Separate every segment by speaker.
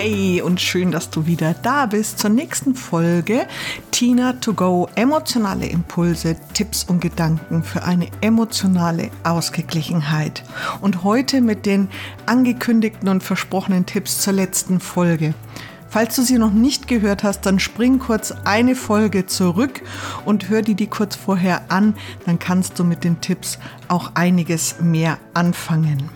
Speaker 1: Hey und schön, dass du wieder da bist zur nächsten Folge Tina to go emotionale Impulse, Tipps und Gedanken für eine emotionale Ausgeglichenheit. Und heute mit den angekündigten und versprochenen Tipps zur letzten Folge. Falls du sie noch nicht gehört hast, dann spring kurz eine Folge zurück und hör die die kurz vorher an, dann kannst du mit den Tipps auch einiges mehr anfangen.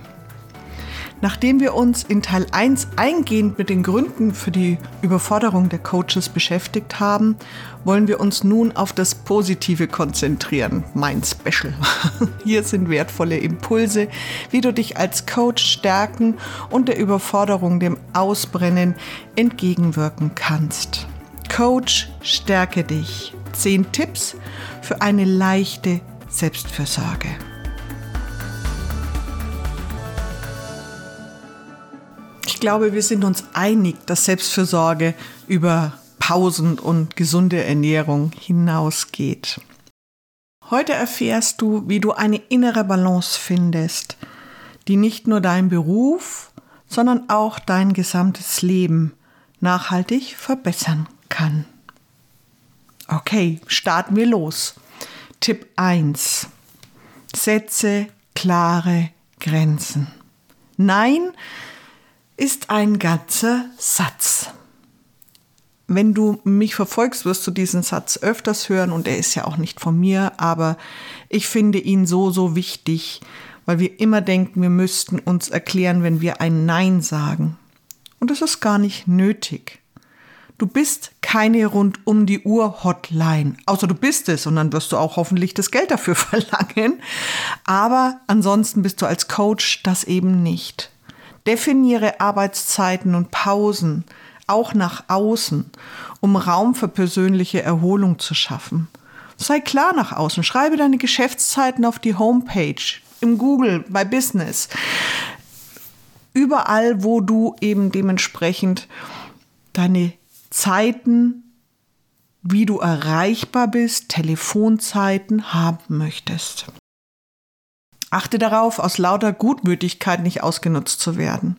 Speaker 1: Nachdem wir uns in Teil 1 eingehend mit den Gründen für die Überforderung der Coaches beschäftigt haben, wollen wir uns nun auf das Positive konzentrieren, mein Special. Hier sind wertvolle Impulse, wie du dich als Coach stärken und der Überforderung, dem Ausbrennen entgegenwirken kannst. Coach, stärke dich. Zehn Tipps für eine leichte Selbstfürsorge. Glaube, wir sind uns einig, dass Selbstfürsorge über Pausen und gesunde Ernährung hinausgeht. Heute erfährst du, wie du eine innere Balance findest, die nicht nur dein Beruf, sondern auch dein gesamtes Leben nachhaltig verbessern kann. Okay, starten wir los. Tipp 1. Setze klare Grenzen. Nein ist ein ganzer Satz. Wenn du mich verfolgst, wirst du diesen Satz öfters hören und er ist ja auch nicht von mir, aber ich finde ihn so, so wichtig, weil wir immer denken, wir müssten uns erklären, wenn wir ein Nein sagen. Und das ist gar nicht nötig. Du bist keine rund um die Uhr Hotline, außer du bist es und dann wirst du auch hoffentlich das Geld dafür verlangen. Aber ansonsten bist du als Coach das eben nicht. Definiere Arbeitszeiten und Pausen, auch nach außen, um Raum für persönliche Erholung zu schaffen. Sei klar nach außen. Schreibe deine Geschäftszeiten auf die Homepage, im Google, bei Business. Überall, wo du eben dementsprechend deine Zeiten, wie du erreichbar bist, Telefonzeiten haben möchtest. Achte darauf, aus lauter Gutmütigkeit nicht ausgenutzt zu werden.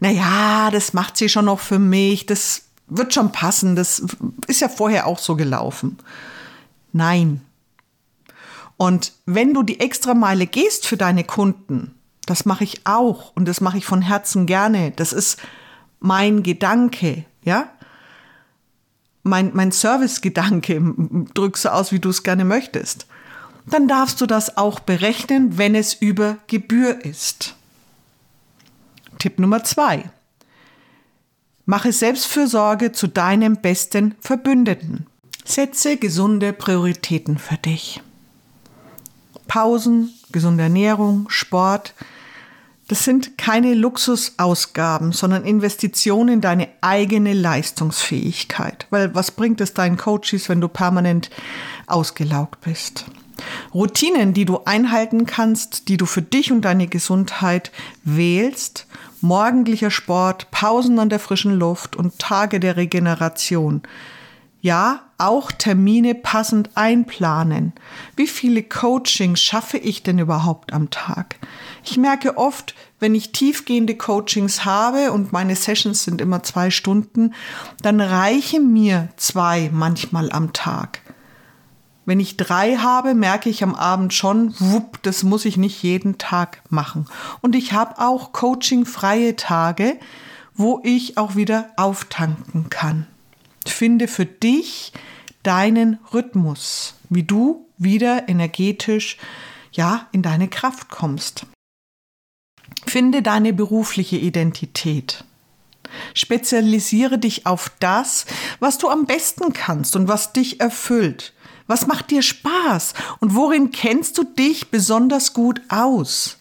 Speaker 1: Naja, das macht sie schon noch für mich, das wird schon passen, das ist ja vorher auch so gelaufen. Nein. Und wenn du die extra Meile gehst für deine Kunden, das mache ich auch und das mache ich von Herzen gerne. Das ist mein Gedanke, ja? Mein, mein Service-Gedanke, drückst du aus, wie du es gerne möchtest dann darfst du das auch berechnen, wenn es über Gebühr ist. Tipp Nummer zwei. Mache Selbstfürsorge zu deinem besten Verbündeten. Setze gesunde Prioritäten für dich. Pausen, gesunde Ernährung, Sport, das sind keine Luxusausgaben, sondern Investitionen in deine eigene Leistungsfähigkeit. Weil was bringt es deinen Coaches, wenn du permanent ausgelaugt bist? Routinen, die du einhalten kannst, die du für dich und deine Gesundheit wählst, morgendlicher Sport, Pausen an der frischen Luft und Tage der Regeneration. Ja, auch Termine passend einplanen. Wie viele Coachings schaffe ich denn überhaupt am Tag? Ich merke oft, wenn ich tiefgehende Coachings habe und meine Sessions sind immer zwei Stunden, dann reichen mir zwei manchmal am Tag. Wenn ich drei habe, merke ich am Abend schon, wupp, das muss ich nicht jeden Tag machen. Und ich habe auch coachingfreie Tage, wo ich auch wieder auftanken kann. Finde für dich deinen Rhythmus, wie du wieder energetisch ja in deine Kraft kommst. Finde deine berufliche Identität. Spezialisiere dich auf das, was du am besten kannst und was dich erfüllt. Was macht dir Spaß? Und worin kennst du dich besonders gut aus?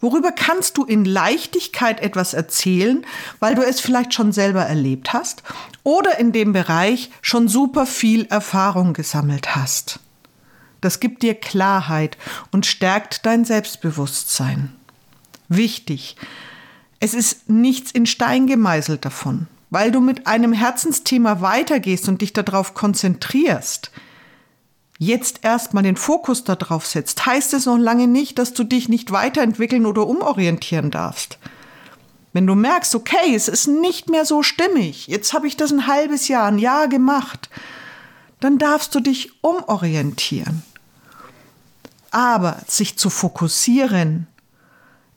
Speaker 1: Worüber kannst du in Leichtigkeit etwas erzählen, weil du es vielleicht schon selber erlebt hast oder in dem Bereich schon super viel Erfahrung gesammelt hast? Das gibt dir Klarheit und stärkt dein Selbstbewusstsein. Wichtig, es ist nichts in Stein gemeißelt davon, weil du mit einem Herzensthema weitergehst und dich darauf konzentrierst – jetzt erstmal den Fokus darauf setzt, heißt es noch lange nicht, dass du dich nicht weiterentwickeln oder umorientieren darfst. Wenn du merkst, okay, es ist nicht mehr so stimmig, jetzt habe ich das ein halbes Jahr, ein Jahr gemacht, dann darfst du dich umorientieren. Aber sich zu fokussieren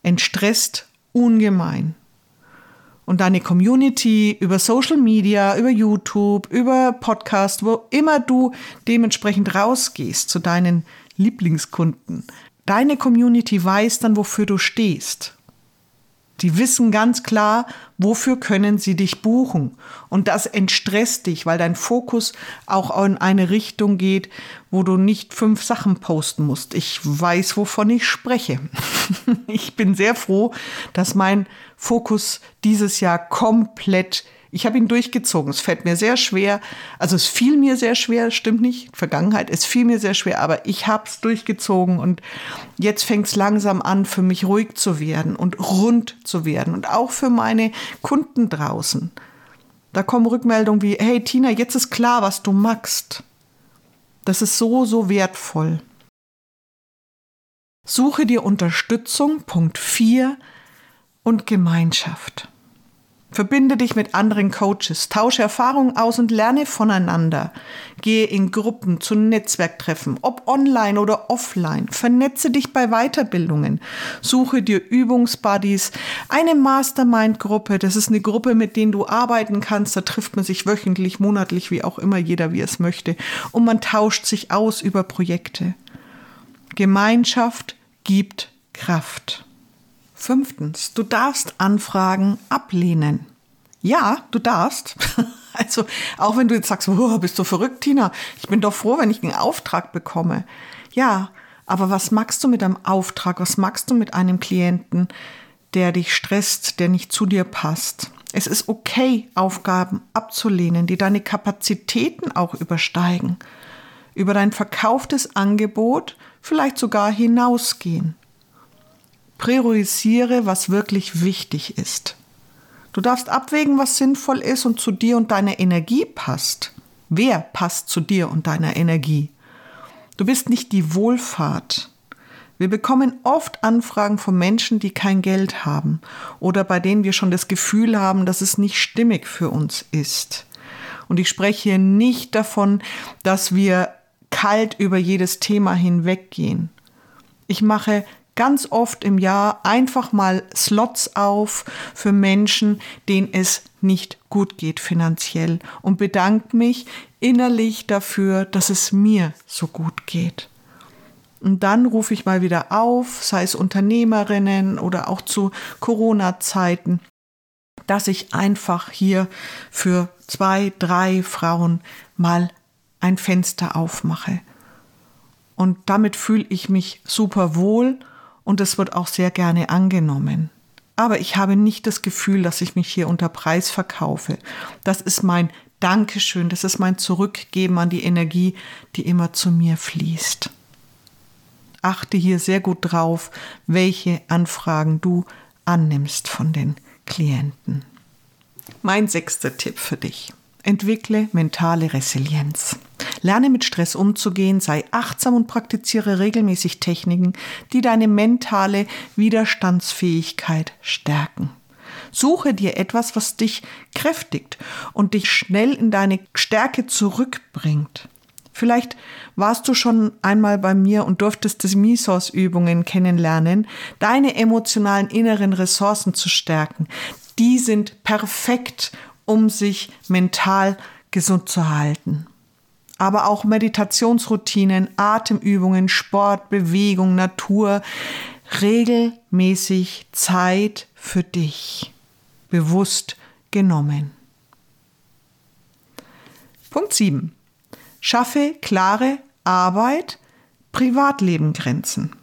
Speaker 1: entstresst ungemein. Und deine Community über Social Media, über YouTube, über Podcast, wo immer du dementsprechend rausgehst zu deinen Lieblingskunden. Deine Community weiß dann, wofür du stehst. Die wissen ganz klar, wofür können sie dich buchen. Und das entstresst dich, weil dein Fokus auch in eine Richtung geht, wo du nicht fünf Sachen posten musst. Ich weiß, wovon ich spreche. ich bin sehr froh, dass mein Fokus dieses Jahr komplett ich habe ihn durchgezogen. Es fällt mir sehr schwer. Also es fiel mir sehr schwer, stimmt nicht. Vergangenheit, es fiel mir sehr schwer, aber ich habe es durchgezogen und jetzt fängt es langsam an, für mich ruhig zu werden und rund zu werden und auch für meine Kunden draußen. Da kommen Rückmeldungen wie, hey Tina, jetzt ist klar, was du magst. Das ist so, so wertvoll. Suche dir Unterstützung, Punkt 4 und Gemeinschaft. Verbinde dich mit anderen Coaches, tausche Erfahrungen aus und lerne voneinander. Gehe in Gruppen zu Netzwerktreffen, ob online oder offline. Vernetze dich bei Weiterbildungen. Suche dir Übungsbuddies, eine Mastermind-Gruppe. Das ist eine Gruppe, mit denen du arbeiten kannst. Da trifft man sich wöchentlich, monatlich, wie auch immer jeder, wie es möchte. Und man tauscht sich aus über Projekte. Gemeinschaft gibt Kraft. Fünftens, du darfst Anfragen ablehnen. Ja, du darfst. Also auch wenn du jetzt sagst, oh, bist du verrückt, Tina? Ich bin doch froh, wenn ich einen Auftrag bekomme. Ja, aber was magst du mit einem Auftrag? Was magst du mit einem Klienten, der dich stresst, der nicht zu dir passt? Es ist okay, Aufgaben abzulehnen, die deine Kapazitäten auch übersteigen, über dein verkauftes Angebot vielleicht sogar hinausgehen. Priorisiere, was wirklich wichtig ist. Du darfst abwägen, was sinnvoll ist und zu dir und deiner Energie passt. Wer passt zu dir und deiner Energie? Du bist nicht die Wohlfahrt. Wir bekommen oft Anfragen von Menschen, die kein Geld haben oder bei denen wir schon das Gefühl haben, dass es nicht stimmig für uns ist. Und ich spreche hier nicht davon, dass wir kalt über jedes Thema hinweggehen. Ich mache ganz oft im Jahr einfach mal Slots auf für Menschen, denen es nicht gut geht finanziell und bedanke mich innerlich dafür, dass es mir so gut geht. Und dann rufe ich mal wieder auf, sei es Unternehmerinnen oder auch zu Corona-Zeiten, dass ich einfach hier für zwei, drei Frauen mal ein Fenster aufmache. Und damit fühle ich mich super wohl und es wird auch sehr gerne angenommen. Aber ich habe nicht das Gefühl, dass ich mich hier unter Preis verkaufe. Das ist mein Dankeschön, das ist mein Zurückgeben an die Energie, die immer zu mir fließt. Achte hier sehr gut drauf, welche Anfragen du annimmst von den Klienten. Mein sechster Tipp für dich. Entwickle mentale Resilienz. Lerne mit Stress umzugehen, sei achtsam und praktiziere regelmäßig Techniken, die deine mentale Widerstandsfähigkeit stärken. Suche dir etwas, was dich kräftigt und dich schnell in deine Stärke zurückbringt. Vielleicht warst du schon einmal bei mir und durftest die Misos-Übungen kennenlernen, deine emotionalen inneren Ressourcen zu stärken. Die sind perfekt, um sich mental gesund zu halten aber auch Meditationsroutinen, Atemübungen, Sport, Bewegung, Natur, regelmäßig Zeit für dich, bewusst genommen. Punkt 7. Schaffe klare Arbeit, Privatleben Grenzen.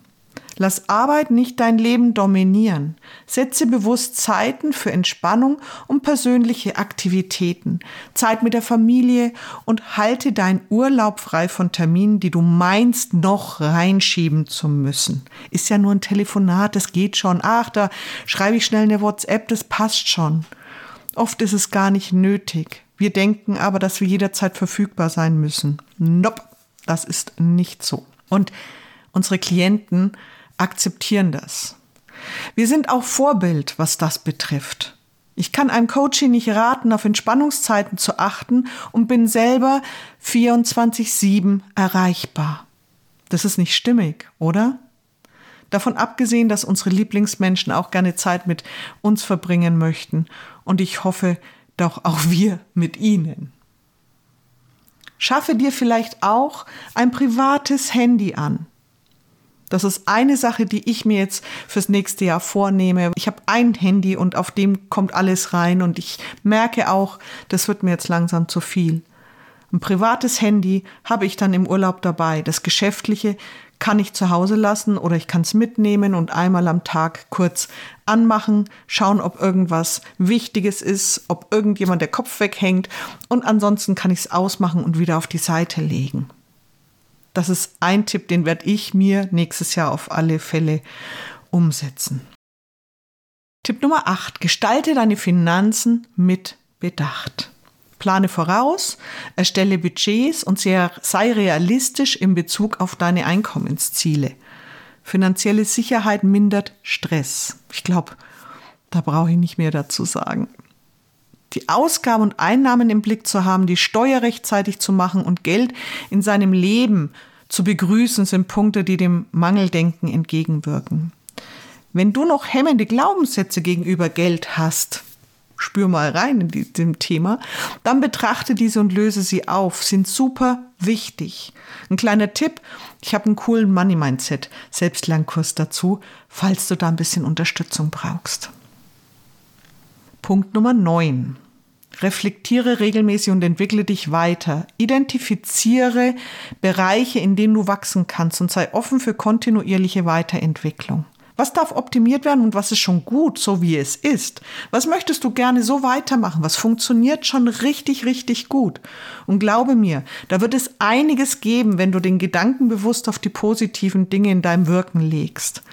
Speaker 1: Lass Arbeit nicht dein Leben dominieren. Setze bewusst Zeiten für Entspannung und persönliche Aktivitäten, Zeit mit der Familie und halte deinen Urlaub frei von Terminen, die du meinst noch reinschieben zu müssen. Ist ja nur ein Telefonat, das geht schon. Ach, da schreibe ich schnell eine WhatsApp, das passt schon. Oft ist es gar nicht nötig. Wir denken aber, dass wir jederzeit verfügbar sein müssen. Nope, das ist nicht so. Und unsere Klienten akzeptieren das. Wir sind auch Vorbild, was das betrifft. Ich kann einem Coaching nicht raten, auf Entspannungszeiten zu achten und bin selber 24-7 erreichbar. Das ist nicht stimmig, oder? Davon abgesehen, dass unsere Lieblingsmenschen auch gerne Zeit mit uns verbringen möchten. Und ich hoffe, doch auch wir mit ihnen. Schaffe dir vielleicht auch ein privates Handy an. Das ist eine Sache, die ich mir jetzt fürs nächste Jahr vornehme. Ich habe ein Handy und auf dem kommt alles rein und ich merke auch, das wird mir jetzt langsam zu viel. Ein privates Handy habe ich dann im Urlaub dabei. Das geschäftliche kann ich zu Hause lassen oder ich kann es mitnehmen und einmal am Tag kurz anmachen, schauen, ob irgendwas Wichtiges ist, ob irgendjemand der Kopf weghängt und ansonsten kann ich es ausmachen und wieder auf die Seite legen. Das ist ein Tipp, den werde ich mir nächstes Jahr auf alle Fälle umsetzen. Tipp Nummer 8. Gestalte deine Finanzen mit Bedacht. Plane voraus, erstelle Budgets und sei realistisch in Bezug auf deine Einkommensziele. Finanzielle Sicherheit mindert Stress. Ich glaube, da brauche ich nicht mehr dazu sagen. Die Ausgaben und Einnahmen im Blick zu haben, die Steuer rechtzeitig zu machen und Geld in seinem Leben zu begrüßen, sind Punkte, die dem Mangeldenken entgegenwirken. Wenn du noch hemmende Glaubenssätze gegenüber Geld hast, spür mal rein in diesem Thema, dann betrachte diese und löse sie auf, sind super wichtig. Ein kleiner Tipp, ich habe einen coolen Money Mindset Selbstlernkurs dazu, falls du da ein bisschen Unterstützung brauchst. Punkt Nummer 9. Reflektiere regelmäßig und entwickle dich weiter. Identifiziere Bereiche, in denen du wachsen kannst und sei offen für kontinuierliche Weiterentwicklung. Was darf optimiert werden und was ist schon gut, so wie es ist? Was möchtest du gerne so weitermachen? Was funktioniert schon richtig, richtig gut? Und glaube mir, da wird es einiges geben, wenn du den Gedanken bewusst auf die positiven Dinge in deinem Wirken legst.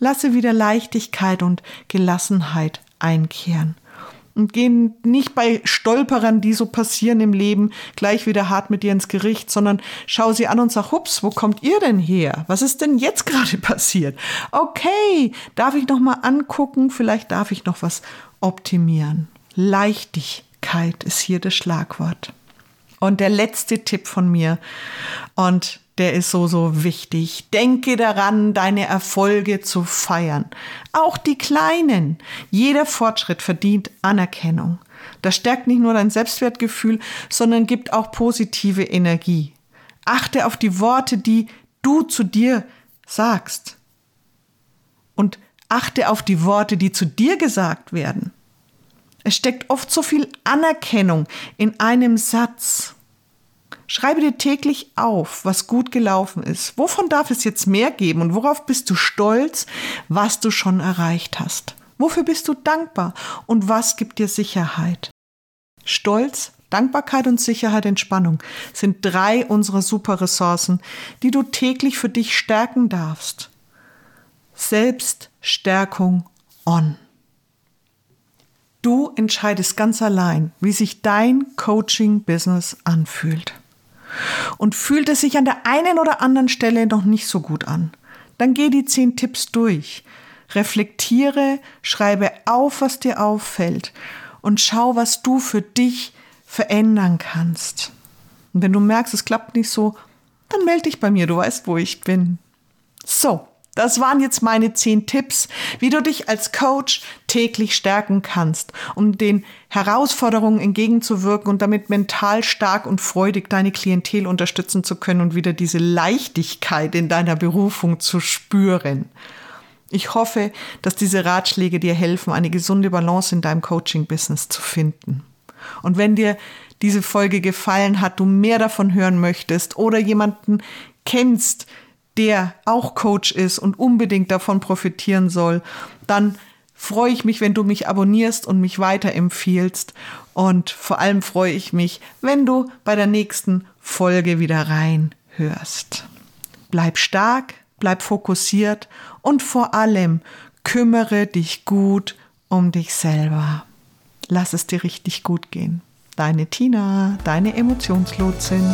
Speaker 1: Lasse wieder Leichtigkeit und Gelassenheit einkehren und gehen nicht bei Stolperern, die so passieren im Leben, gleich wieder hart mit dir ins Gericht, sondern schau sie an und sag, hups, wo kommt ihr denn her? Was ist denn jetzt gerade passiert? Okay, darf ich noch mal angucken, vielleicht darf ich noch was optimieren. Leichtigkeit ist hier das Schlagwort. Und der letzte Tipp von mir, und der ist so, so wichtig. Denke daran, deine Erfolge zu feiern. Auch die kleinen. Jeder Fortschritt verdient Anerkennung. Das stärkt nicht nur dein Selbstwertgefühl, sondern gibt auch positive Energie. Achte auf die Worte, die du zu dir sagst. Und achte auf die Worte, die zu dir gesagt werden. Es steckt oft so viel Anerkennung in einem Satz. Schreibe dir täglich auf, was gut gelaufen ist. Wovon darf es jetzt mehr geben und worauf bist du stolz, was du schon erreicht hast? Wofür bist du dankbar und was gibt dir Sicherheit? Stolz, Dankbarkeit und Sicherheit, Entspannung sind drei unserer super Ressourcen, die du täglich für dich stärken darfst. Selbststärkung on. Du entscheidest ganz allein, wie sich dein Coaching-Business anfühlt. Und fühlt es sich an der einen oder anderen Stelle noch nicht so gut an, dann geh die zehn Tipps durch. Reflektiere, schreibe auf, was dir auffällt und schau, was du für dich verändern kannst. Und wenn du merkst, es klappt nicht so, dann melde dich bei mir, du weißt, wo ich bin. So, das waren jetzt meine zehn Tipps, wie du dich als Coach täglich stärken kannst, um den Herausforderungen entgegenzuwirken und damit mental stark und freudig deine Klientel unterstützen zu können und wieder diese Leichtigkeit in deiner Berufung zu spüren. Ich hoffe, dass diese Ratschläge dir helfen, eine gesunde Balance in deinem Coaching-Business zu finden. Und wenn dir diese Folge gefallen hat, du mehr davon hören möchtest oder jemanden kennst, der auch Coach ist und unbedingt davon profitieren soll, dann freue ich mich, wenn du mich abonnierst und mich weiterempfiehlst. Und vor allem freue ich mich, wenn du bei der nächsten Folge wieder reinhörst. Bleib stark, bleib fokussiert und vor allem kümmere dich gut um dich selber. Lass es dir richtig gut gehen. Deine Tina, deine Emotionslotsin.